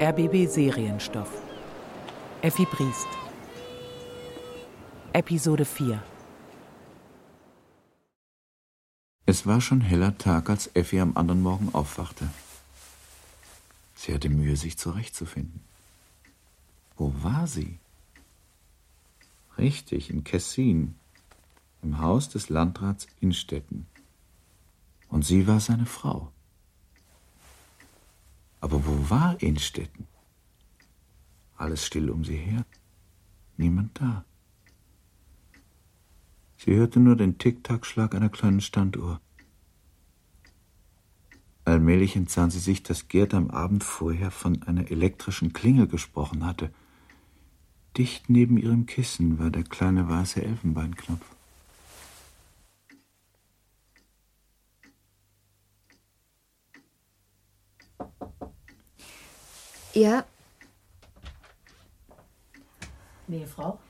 RBB Serienstoff. Effi Briest. Episode 4. Es war schon heller Tag, als Effi am anderen Morgen aufwachte. Sie hatte Mühe, sich zurechtzufinden. Wo war sie? Richtig, in Kessin, im Haus des Landrats Innstetten. Und sie war seine Frau. Aber wo war Innstetten? Alles still um sie her. Niemand da. Sie hörte nur den Tick-Tack-Schlag einer kleinen Standuhr. Allmählich entsann sie sich, dass Gerd am Abend vorher von einer elektrischen Klingel gesprochen hatte. Dicht neben ihrem Kissen war der kleine weiße Elfenbeinknopf. Ja. Nee, Frau?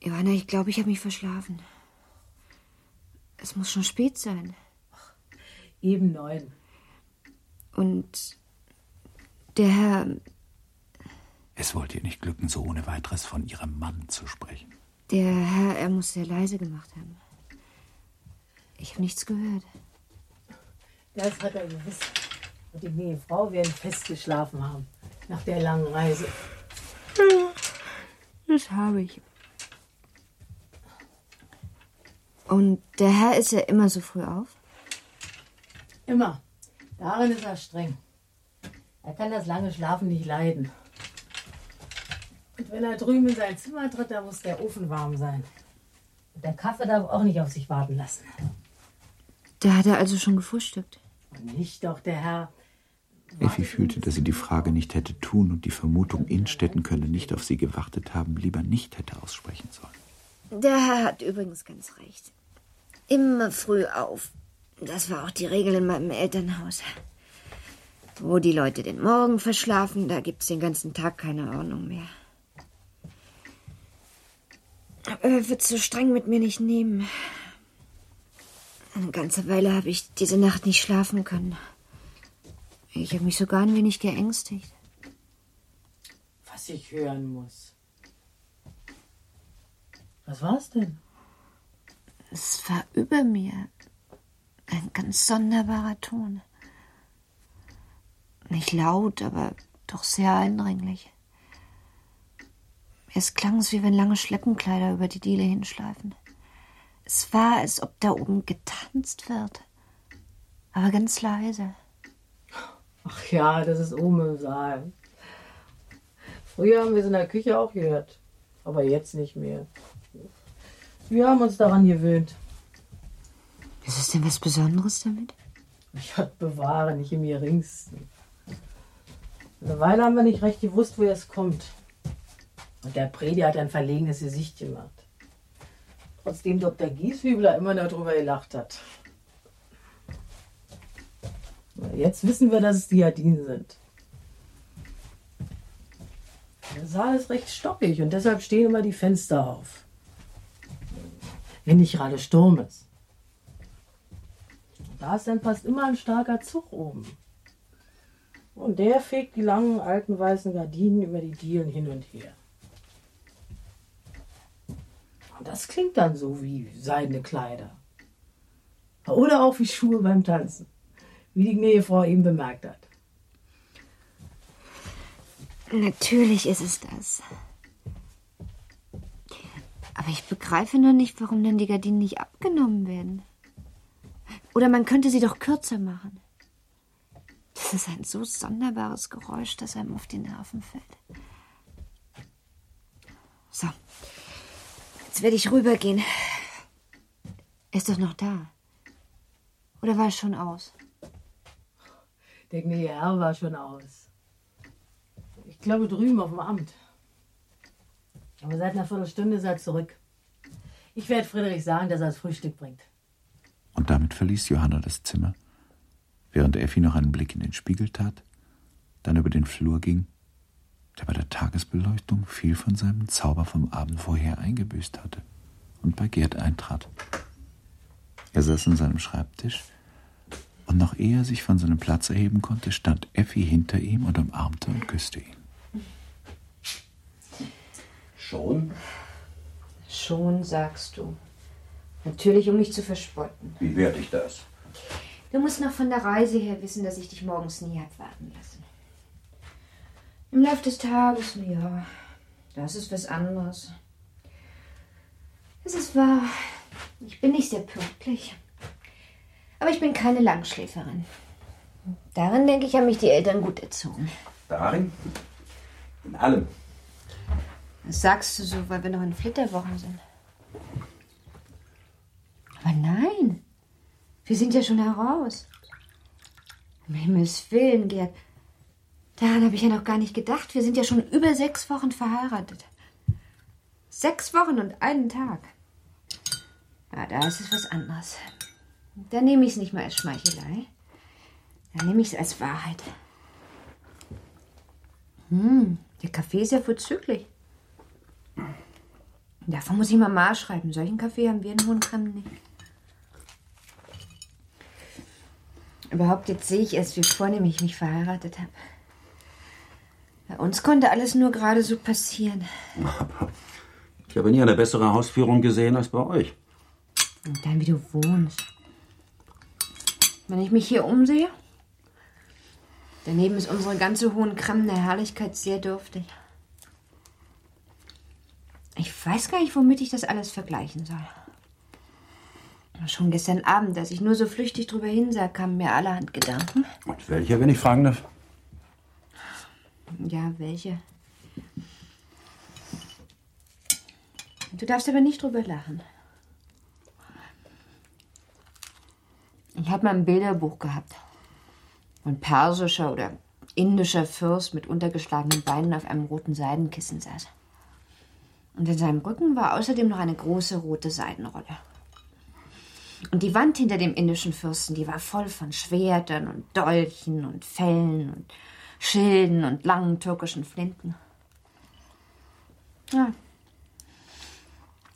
Johanna, ich glaube, ich habe mich verschlafen. Es muss schon spät sein. Eben neun. Und der Herr. Es wollte ihr nicht glücken, so ohne weiteres von ihrem Mann zu sprechen. Der Herr, er muss sehr leise gemacht haben. Ich habe nichts gehört. Das hat er gewiss. Und die Frau werden festgeschlafen haben. Nach der langen Reise. Das habe ich. Und der Herr ist ja immer so früh auf? Immer. Darin ist er streng. Er kann das lange Schlafen nicht leiden. Und wenn er drüben in sein Zimmer tritt, dann muss der Ofen warm sein. Und der Kaffee darf auch nicht auf sich warten lassen. Da hat er also schon gefrühstückt. Nicht doch der Herr. Effi fühlte, dass sie die Frage nicht hätte tun und die Vermutung, Innstetten könne nicht auf sie gewartet haben, lieber nicht hätte aussprechen sollen. Der Herr hat übrigens ganz recht. Immer früh auf. Das war auch die Regel in meinem Elternhaus. Wo die Leute den Morgen verschlafen, da gibt's den ganzen Tag keine Ordnung mehr. Er wird so streng mit mir nicht nehmen. Eine ganze Weile habe ich diese Nacht nicht schlafen können. Ich habe mich sogar ein wenig geängstigt. Was ich hören muss. Was war's denn? Es war über mir. Ein ganz sonderbarer Ton. Nicht laut, aber doch sehr eindringlich. Es klang es, wie wenn lange Schleppenkleider über die Diele hinschleifen. Es war, als ob da oben getanzt wird. Aber ganz leise. Ach ja, das ist oben im Saal. Früher haben wir es in der Küche auch gehört. Aber jetzt nicht mehr. Wir haben uns daran gewöhnt. Ist es denn was Besonderes damit? Gott bewahre, nicht im geringsten. Eine Weile haben wir nicht recht gewusst, woher es kommt. Und der Prediger hat ein verlegenes Gesicht gemacht. Trotzdem Dr. Gieshübler immer darüber gelacht hat. Jetzt wissen wir, dass es die Jardinen sind. Der Saal ist recht stockig und deshalb stehen immer die Fenster auf. Wenn nicht gerade Sturm ist. Da ist dann fast immer ein starker Zug oben. Und der fegt die langen alten weißen Gardinen über die Dielen hin und her. Und das klingt dann so wie seidene Kleider. Oder auch wie Schuhe beim Tanzen, wie die Gnähefrau eben bemerkt hat. Natürlich ist es das. Aber ich begreife nur nicht, warum dann die Gardinen nicht abgenommen werden. Oder man könnte sie doch kürzer machen. Das ist ein so sonderbares Geräusch, das einem auf die Nerven fällt. So. Jetzt werde ich rübergehen. Er ist doch noch da. Oder war es schon aus? Der gnädige Herr war schon aus. Ich glaube drüben auf dem Amt. Aber seit einer Viertelstunde ist er zurück. Ich werde Friedrich sagen, dass er das Frühstück bringt. Und damit verließ Johanna das Zimmer, während Effi noch einen Blick in den Spiegel tat, dann über den Flur ging, der bei der Tagesbeleuchtung viel von seinem Zauber vom Abend vorher eingebüßt hatte, und bei Gerd eintrat. Er saß an seinem Schreibtisch Und noch ehe er sich von seinem Platz erheben konnte, stand Effi hinter ihm und umarmte und küsste ihn. Schon? Schon, sagst du. Natürlich, um mich zu verspotten. Wie werde ich das? Du musst noch von der Reise her wissen, dass ich dich morgens nie hab warten lassen. Im Laufe des Tages, ja, das ist was anderes. Es ist wahr, ich bin nicht sehr pünktlich. Aber ich bin keine Langschläferin. Darin, denke ich, haben mich die Eltern gut erzogen. Darin? In allem. Das sagst du so, weil wir noch in Flitterwochen sind. Aber nein, wir sind ja schon heraus. Um Himmels Willen, Gerd. Daran habe ich ja noch gar nicht gedacht. Wir sind ja schon über sechs Wochen verheiratet. Sechs Wochen und einen Tag. Ja, da ist es was anderes. Da nehme ich es nicht mal als Schmeichelei. Da nehme ich es als Wahrheit. Hm, der Kaffee ist ja vorzüglich. Davon muss ich Mama schreiben. Solchen Kaffee haben wir in Hohenkremmen nicht. Überhaupt jetzt sehe ich erst, wie vornehm ich mich verheiratet habe. Bei uns konnte alles nur gerade so passieren. Ich habe nie eine bessere Hausführung gesehen als bei euch. Und dann, wie du wohnst. Wenn ich mich hier umsehe, daneben ist unsere ganze hohen Kremmer Herrlichkeit sehr dürftig. Ich weiß gar nicht, womit ich das alles vergleichen soll. Schon gestern Abend, als ich nur so flüchtig drüber hinsah, kamen mir allerhand Gedanken. Und welche, wenn ich fragen darf? Ja, welche? Du darfst aber nicht drüber lachen. Ich habe mal ein Bilderbuch gehabt. Ein persischer oder indischer Fürst mit untergeschlagenen Beinen auf einem roten Seidenkissen saß. Und in seinem Rücken war außerdem noch eine große rote Seidenrolle. Und die Wand hinter dem indischen Fürsten, die war voll von Schwertern und Dolchen und Fellen und Schilden und langen türkischen Flinten. Ja.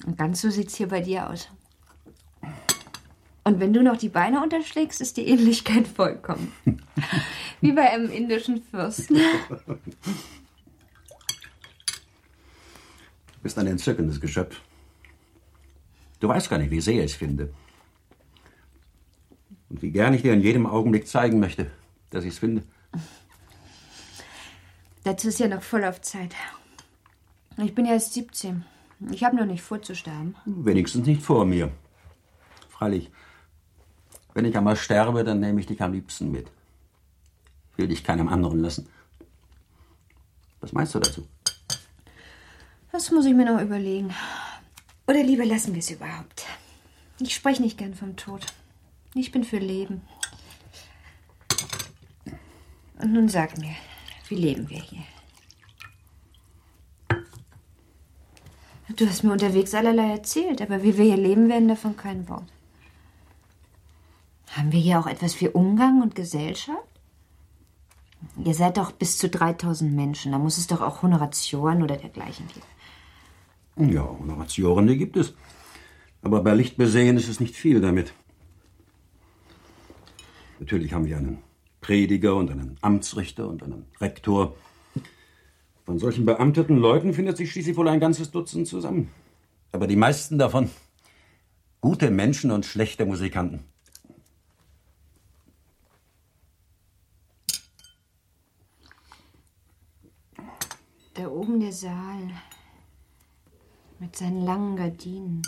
Und ganz so sieht's hier bei dir aus. Und wenn du noch die Beine unterschlägst, ist die Ähnlichkeit vollkommen. Wie bei einem indischen Fürsten. Du bist ein entzückendes Geschöpf. Du weißt gar nicht, wie sehr ich es finde. Und wie gern ich dir in jedem Augenblick zeigen möchte, dass ich es finde. Dazu ist ja noch voll auf Zeit. Ich bin ja erst 17. Ich habe noch nicht vorzusterben. Wenigstens nicht vor mir. Freilich, wenn ich einmal sterbe, dann nehme ich dich am liebsten mit. Will dich keinem anderen lassen. Was meinst du dazu? Das muss ich mir noch überlegen. Oder lieber lassen wir es überhaupt. Ich spreche nicht gern vom Tod. Ich bin für Leben. Und nun sag mir, wie leben wir hier? Du hast mir unterwegs allerlei erzählt, aber wie wir hier leben werden, davon kein Wort. Haben wir hier auch etwas wie Umgang und Gesellschaft? Ihr seid doch bis zu 3000 Menschen. Da muss es doch auch Honoratioren oder dergleichen geben. Ja, Honoratioren, die gibt es. Aber bei Licht besehen ist es nicht viel damit. Natürlich haben wir einen Prediger und einen Amtsrichter und einen Rektor. Von solchen beamteten Leuten findet sich schließlich wohl ein ganzes Dutzend zusammen. Aber die meisten davon gute Menschen und schlechte Musikanten. Da oben der Saal. Mit seinen langen Gardinen.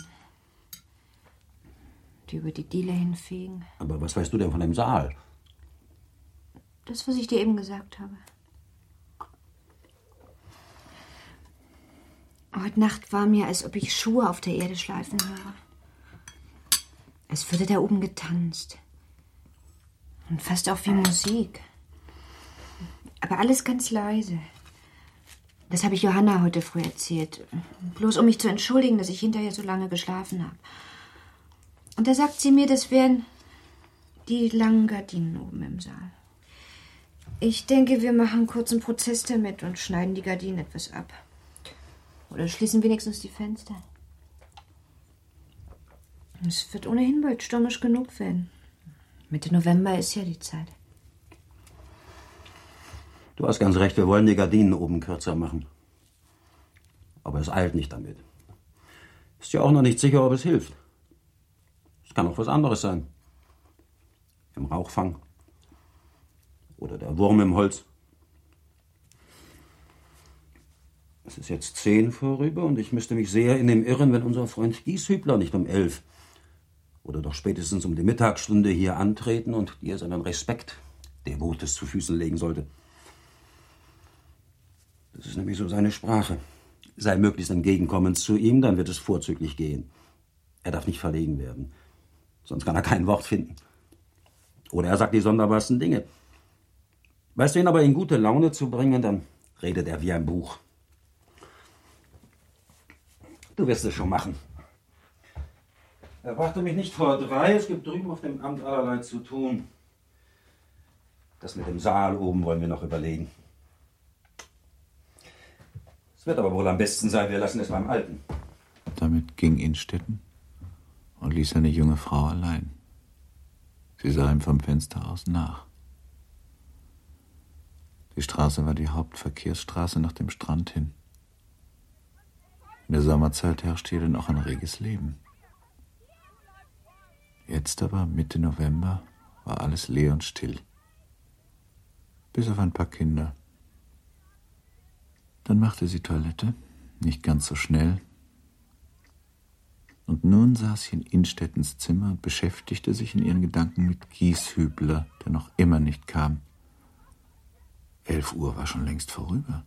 Die über die Diele hinfegen. Aber was weißt du denn von dem Saal? Das, was ich dir eben gesagt habe. Heute Nacht war mir, als ob ich Schuhe auf der Erde schleifen höre. Es würde da oben getanzt. Und fast auch wie Musik. Aber alles ganz leise. Das habe ich Johanna heute früh erzählt. Bloß um mich zu entschuldigen, dass ich hinterher so lange geschlafen habe. Und da sagt sie mir, das wären die langen Gardinen oben im Saal. Ich denke, wir machen kurz einen Prozess damit und schneiden die Gardinen etwas ab. Oder schließen wenigstens die Fenster. Es wird ohnehin bald stürmisch genug werden. Mitte November ist ja die Zeit. Du hast ganz recht, wir wollen die Gardinen oben kürzer machen. Aber es eilt nicht damit. Ist ja auch noch nicht sicher, ob es hilft. Es kann auch was anderes sein. Im Rauchfang. Oder der Wurm im Holz. Es ist jetzt zehn vorüber und ich müsste mich sehr in dem irren, wenn unser Freund Gieshübler nicht um elf oder doch spätestens um die Mittagsstunde hier antreten und dir seinen Respekt devotes zu Füßen legen sollte. Das ist nämlich so seine Sprache. Sei möglichst entgegenkommend zu ihm, dann wird es vorzüglich gehen. Er darf nicht verlegen werden, sonst kann er kein Wort finden. Oder er sagt die sonderbarsten Dinge. Weißt du ihn aber in gute Laune zu bringen, dann redet er wie ein Buch. Du wirst es schon machen. Erwarte mich nicht vor drei, es gibt drüben auf dem Amt allerlei zu tun. Das mit dem Saal oben wollen wir noch überlegen. Es wird aber wohl am besten sein, wir lassen es beim Alten. Damit ging Innstetten und ließ seine junge Frau allein. Sie sah ihm vom Fenster aus nach. Die Straße war die Hauptverkehrsstraße nach dem Strand hin. In der Sommerzeit herrschte hier noch ein reges Leben. Jetzt aber, Mitte November, war alles leer und still. Bis auf ein paar Kinder. Dann machte sie Toilette, nicht ganz so schnell. Und nun saß sie in Innstettens Zimmer und beschäftigte sich in ihren Gedanken mit Gieshübler, der noch immer nicht kam. Elf Uhr war schon längst vorüber.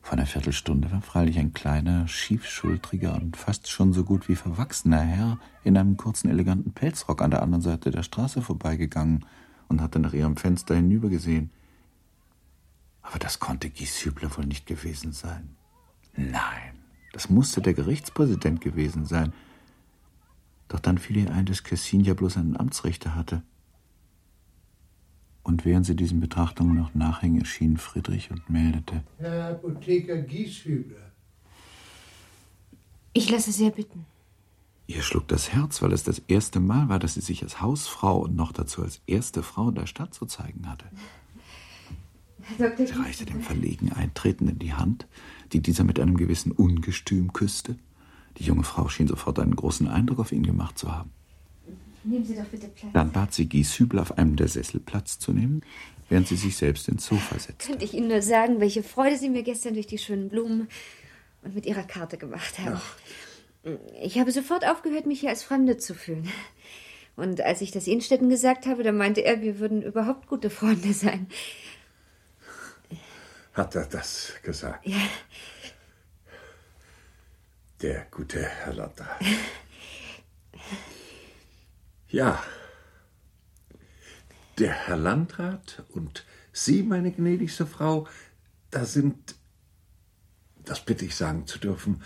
Vor einer Viertelstunde war freilich ein kleiner, schiefschultriger und fast schon so gut wie verwachsener Herr in einem kurzen, eleganten Pelzrock an der anderen Seite der Straße vorbeigegangen und hatte nach ihrem Fenster hinübergesehen. Aber das konnte Gieshübler wohl nicht gewesen sein. Nein, das musste der Gerichtspräsident gewesen sein. Doch dann fiel ihr ein, dass Kessin ja bloß einen Amtsrichter hatte. Und während sie diesen Betrachtungen noch nachhing, erschien Friedrich und meldete. Herr Apotheker Gieshübler. Ich lasse sehr bitten. Ihr schlug das Herz, weil es das erste Mal war, dass sie sich als Hausfrau und noch dazu als erste Frau in der Stadt zu zeigen hatte. Sie reichte dem verlegen Eintretenden die Hand, die dieser mit einem gewissen Ungestüm küsste. Die junge Frau schien sofort einen großen Eindruck auf ihn gemacht zu haben. Nehmen Sie doch bitte Platz. Dann bat sie Gieshübel, auf einem der Sessel Platz zu nehmen, während sie sich selbst ins Sofa setzte. Könnte ich Ihnen nur sagen, welche Freude Sie mir gestern durch die schönen Blumen und mit Ihrer Karte gemacht haben. Ich habe sofort aufgehört, mich hier als Fremde zu fühlen. Und als ich das Innstetten gesagt habe, da meinte er, wir würden überhaupt gute Freunde sein. Hat er das gesagt? Ja, Der gute Herr Lotter. Ja. Der Herr Landrat und Sie, meine gnädigste Frau, da sind, das bitte ich sagen zu dürfen,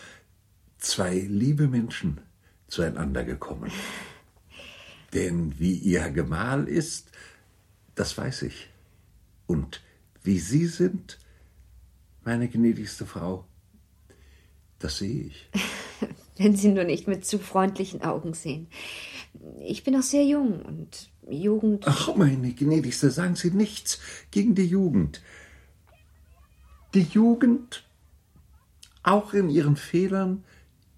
zwei liebe Menschen zueinander gekommen. Denn wie Ihr Gemahl ist, das weiß ich. Und wie Sie sind, meine gnädigste Frau, das sehe ich. wenn Sie nur nicht mit zu freundlichen Augen sehen. Ich bin noch sehr jung und Jugend. Ach, meine gnädigste, sagen Sie nichts gegen die Jugend. Die Jugend, auch in ihren Fehlern,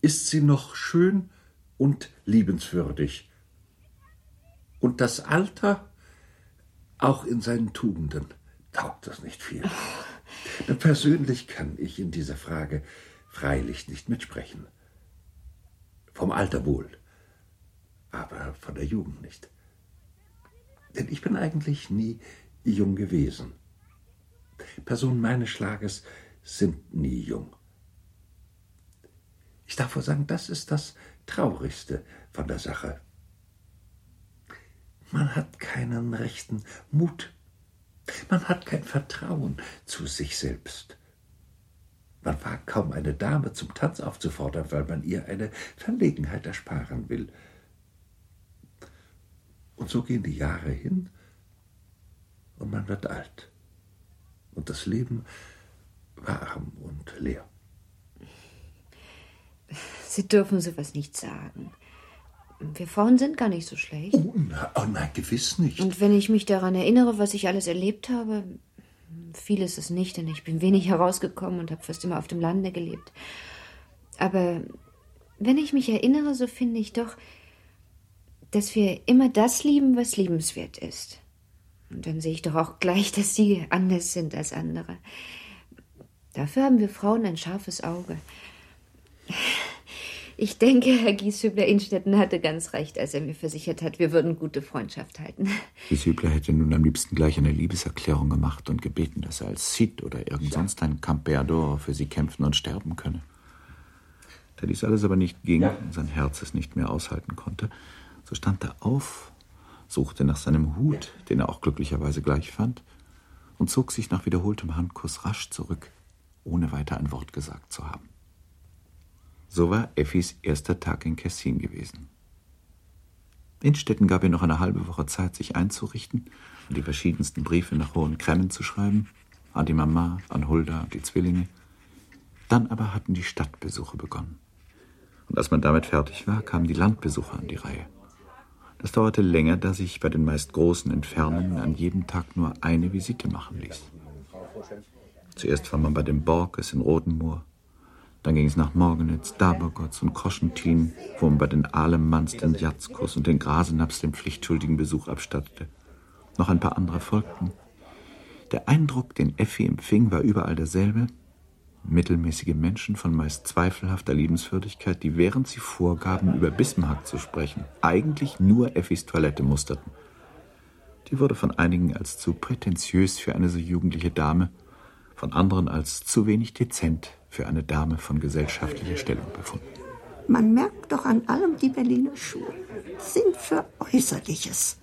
ist sie noch schön und liebenswürdig. Und das Alter, auch in seinen Tugenden, taugt das nicht viel. Persönlich kann ich in dieser Frage freilich nicht mitsprechen. Vom Alter wohl, aber von der Jugend nicht. Denn ich bin eigentlich nie jung gewesen. Personen meines Schlages sind nie jung. Ich darf wohl sagen, das ist das Traurigste von der Sache. Man hat keinen rechten Mut. Man hat kein Vertrauen zu sich selbst. Man wagt kaum eine Dame zum Tanz aufzufordern, weil man ihr eine Verlegenheit ersparen will. Und so gehen die Jahre hin und man wird alt. Und das Leben war arm und leer. Sie dürfen sowas nicht sagen. Wir Frauen sind gar nicht so schlecht. Oh, na, oh nein, gewiss nicht. Und wenn ich mich daran erinnere, was ich alles erlebt habe, viel ist es nicht, denn ich bin wenig herausgekommen und habe fast immer auf dem Lande gelebt. Aber wenn ich mich erinnere, so finde ich doch, dass wir immer das lieben, was liebenswert ist. Und dann sehe ich doch auch gleich, dass sie anders sind als andere. Dafür haben wir Frauen ein scharfes Auge. Ich denke, Herr Gieshübler Innstetten hatte ganz recht, als er mir versichert hat, wir würden gute Freundschaft halten. Gieshübler hätte nun am liebsten gleich eine Liebeserklärung gemacht und gebeten, dass er als Cid oder irgend sonst ein Campeador für sie kämpfen und sterben könne. Da dies alles aber nicht ging und sein Herz es nicht mehr aushalten konnte, so stand er auf, suchte nach seinem Hut, den er auch glücklicherweise gleich fand, und zog sich nach wiederholtem Handkuss rasch zurück, ohne weiter ein Wort gesagt zu haben. So war Effis erster Tag in Kessin gewesen. Innstetten gab ihr noch eine halbe Woche Zeit, sich einzurichten und die verschiedensten Briefe nach Hohen Cremmen zu schreiben, an die Mama, an Hulda und die Zwillinge. Dann aber hatten die Stadtbesuche begonnen. Und als man damit fertig war, kamen die Landbesuche an die Reihe. Das dauerte länger, da sich bei den meist großen Entfernungen an jedem Tag nur eine Visite machen ließ. Zuerst war man bei den Borges in Rodenmoor, dann ging es nach Morgenitz, Dabergotz und Koschentin, wo man bei den Alemanns den Jatzkus und den Grasenaps den pflichtschuldigen Besuch abstattete. Noch ein paar andere folgten. Der Eindruck, den Effi empfing, war überall derselbe. Mittelmäßige Menschen von meist zweifelhafter Liebenswürdigkeit, die während sie vorgaben, über Bismarck zu sprechen, eigentlich nur Effis Toilette musterten. Die wurde von einigen als zu prätentiös für eine so jugendliche Dame, von anderen als zu wenig dezent für eine Dame von gesellschaftlicher Stellung befunden. Man merkt doch an allem, die Berliner Schulen sind für Äußerliches.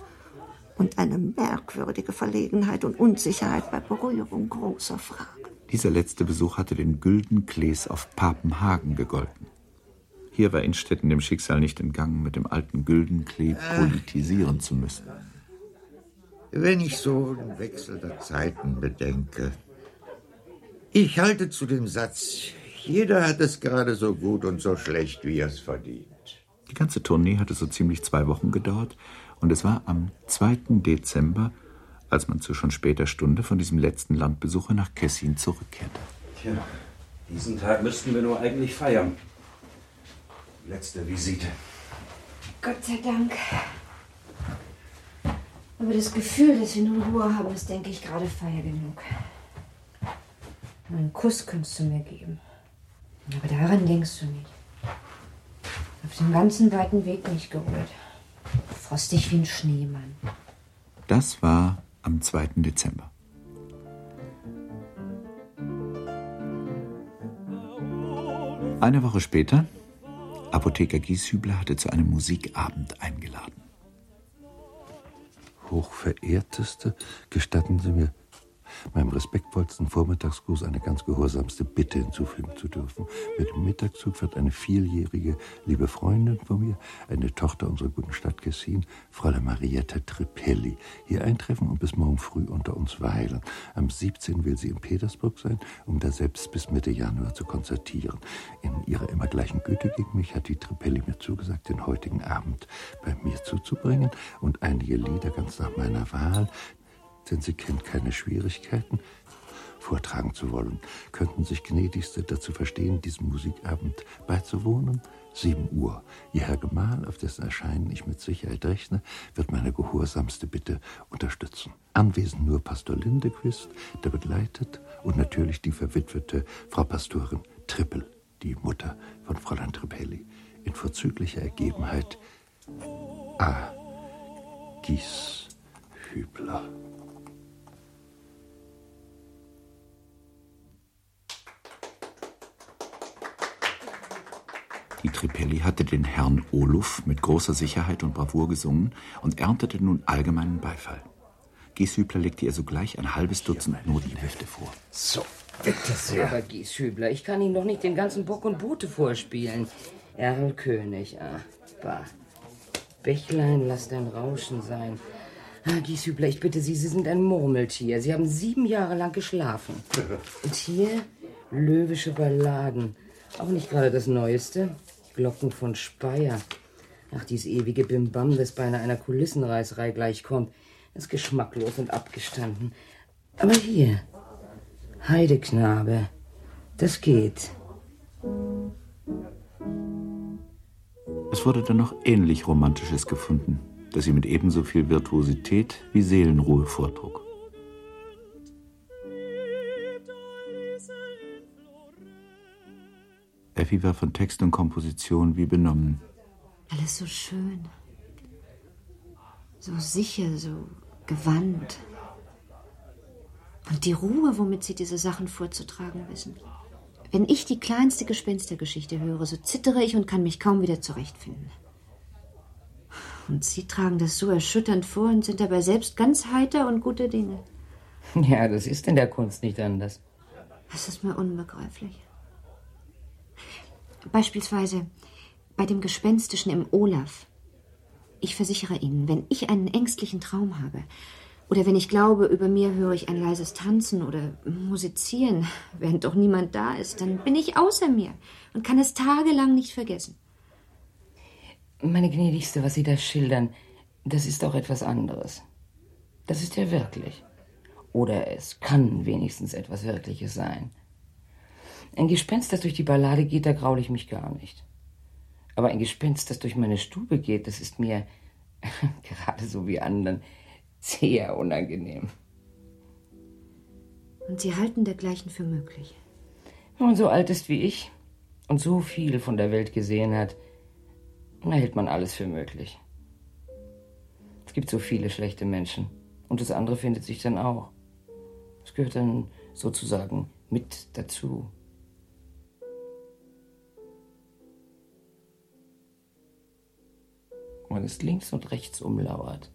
Und eine merkwürdige Verlegenheit und Unsicherheit bei Berührung großer Fragen. Dieser letzte Besuch hatte den Güldenklees auf Papenhagen gegolten. Hier war Innstetten dem Schicksal nicht entgangen, mit dem alten Güldenklee politisieren zu müssen. Wenn ich so den Wechsel der Zeiten bedenke, ich halte zu dem Satz, jeder hat es gerade so gut und so schlecht, wie er es verdient. Die ganze Tournee hatte so ziemlich zwei Wochen gedauert und es war am 2. Dezember, als man zu schon später Stunde von diesem letzten Landbesuche nach Kessin zurückkehrte. Tja, diesen Tag müssten wir nur eigentlich feiern. Letzte Visite. Gott sei Dank. Aber das Gefühl, dass wir nun Ruhe haben, ist, denke ich, gerade Feier genug. Einen Kuss könntest du mir geben. Aber daran denkst du nicht. Auf dem ganzen weiten Weg nicht gerührt. Frostig wie ein Schneemann. Das war am 2. Dezember. Eine Woche später, Apotheker Gieshübler hatte zu einem Musikabend eingeladen. Hochverehrteste, gestatten Sie mir, meinem respektvollsten Vormittagsgruß eine ganz gehorsamste Bitte hinzufügen zu dürfen. Mit dem Mittagszug wird eine vierjährige liebe Freundin von mir, eine Tochter unserer guten Stadt Kessin, Fräulein Marietta Tripelli, hier eintreffen und bis morgen früh unter uns weilen. Am 17. will sie in Petersburg sein, um da selbst bis Mitte Januar zu konzertieren. In ihrer immer gleichen Güte gegen mich hat die Tripelli mir zugesagt, den heutigen Abend bei mir zuzubringen und einige Lieder ganz nach meiner Wahl, denn sie kennt keine Schwierigkeiten, vortragen zu wollen, könnten sich gnädigste dazu verstehen, diesem Musikabend beizuwohnen. 7 Uhr. Ihr Herr Gemahl, auf dessen Erscheinen ich mit Sicherheit rechne, wird meine gehorsamste Bitte unterstützen. Anwesend nur Pastor Lindequist, der begleitet, und natürlich die verwitwete Frau Pastorin Trippel, die Mutter von Fräulein Trippelli. In vorzüglicher Ergebenheit A. Gieshübler. Die Tripelli hatte den Herrn Oluf mit großer Sicherheit und Bravour gesungen und erntete nun allgemeinen Beifall. Gieshübler legte ihr sogleich ein halbes Dutzend Notenhefte vor. So, bitte sehr. Aber Gieshübler, ich kann Ihnen doch nicht den ganzen Bock und Bote vorspielen. Erlkönig, ah, bah. Bächlein, lass dein Rauschen sein. Ah, Gieshübler, ich bitte Sie, Sie sind ein Murmeltier. Sie haben sieben Jahre lang geschlafen. Und hier löwische Balladen. Auch nicht gerade das Neueste. Glocken von Speyer. Ach, dieses ewige Bimbam, das bei einer Kulissenreißerei gleichkommt, ist geschmacklos und abgestanden. Aber hier, Heideknabe, das geht. Es wurde dann noch ähnlich Romantisches gefunden, das sie mit ebenso viel Virtuosität wie Seelenruhe vortrug. Effi war von Text und Komposition wie benommen. Alles so schön. So sicher, so gewandt. Und die Ruhe, womit sie diese Sachen vorzutragen wissen. Wenn ich die kleinste Gespenstergeschichte höre, so zittere ich und kann mich kaum wieder zurechtfinden. Und Sie tragen das so erschütternd vor und sind dabei selbst ganz heiter und guter Dinge. Ja, das ist in der Kunst nicht anders. Das ist mir unbegreiflich. Beispielsweise bei dem Gespenstischen im Olaf. Ich versichere Ihnen, wenn ich einen ängstlichen Traum habe, oder wenn ich glaube, über mir höre ich ein leises Tanzen oder Musizieren, während doch niemand da ist, dann bin ich außer mir und kann es tagelang nicht vergessen. Meine gnädigste, was Sie da schildern, das ist auch etwas anderes. Das ist ja wirklich. Oder es kann wenigstens etwas Wirkliches sein. Ein Gespenst, das durch die Ballade geht, da graule ich mich gar nicht. Aber ein Gespenst, das durch meine Stube geht, das ist mir, gerade so wie anderen, sehr unangenehm. Und Sie halten dergleichen für möglich? Wenn man so alt ist wie ich und so viel von der Welt gesehen hat, dann hält man alles für möglich. Es gibt so viele schlechte Menschen und das andere findet sich dann auch. Es gehört dann sozusagen mit dazu. Man ist links und rechts umlauert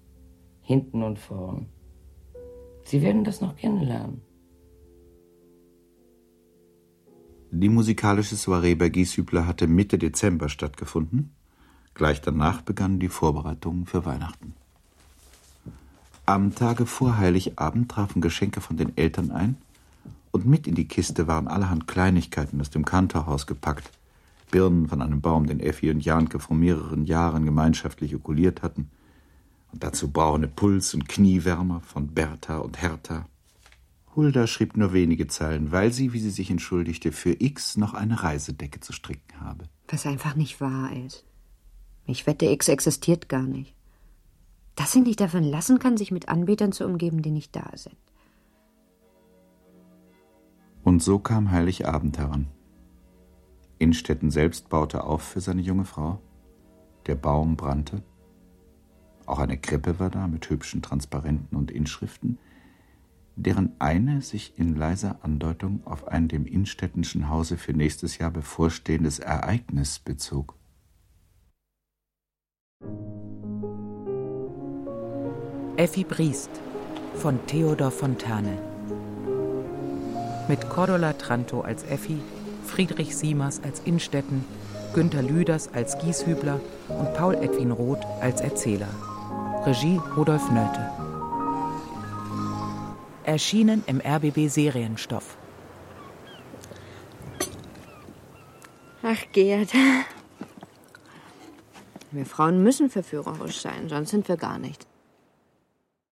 hinten und vorn. Sie werden das noch kennenlernen. Die musikalische Soiree bei Gieshübler hatte Mitte Dezember stattgefunden. Gleich danach begannen die Vorbereitungen für Weihnachten. Am Tage vor Heiligabend trafen Geschenke von den Eltern ein und mit in die Kiste waren allerhand Kleinigkeiten aus dem Kantorhaus gepackt. Birnen von einem Baum, den Effi und Janke vor mehreren Jahren gemeinschaftlich okuliert hatten, und dazu braune Puls- und Kniewärmer von Bertha und Hertha. Hulda schrieb nur wenige Zeilen, weil sie, wie sie sich entschuldigte, für X noch eine Reisedecke zu stricken habe. Was einfach nicht wahr ist. Ich wette, X existiert gar nicht. Dass sie nicht davon lassen kann, sich mit Anbetern zu umgeben, die nicht da sind. Und so kam Heiligabend heran. Innstetten selbst baute auf für seine junge Frau. Der Baum brannte. Auch eine Krippe war da mit hübschen Transparenten und Inschriften, deren eine sich in leiser Andeutung auf ein dem Innstettenschen Hause für nächstes Jahr bevorstehendes Ereignis bezog. Effi Briest von Theodor Fontane mit Cordula Tranto als Effi, Friedrich Siemers als Innstetten, Günter Lüders als Gieshübler und Paul Edwin Roth als Erzähler. Regie Rudolf Nölte. Erschienen im RBB Serienstoff. Ach, Gerd. Wir Frauen müssen verführerisch sein, sonst sind wir gar nichts.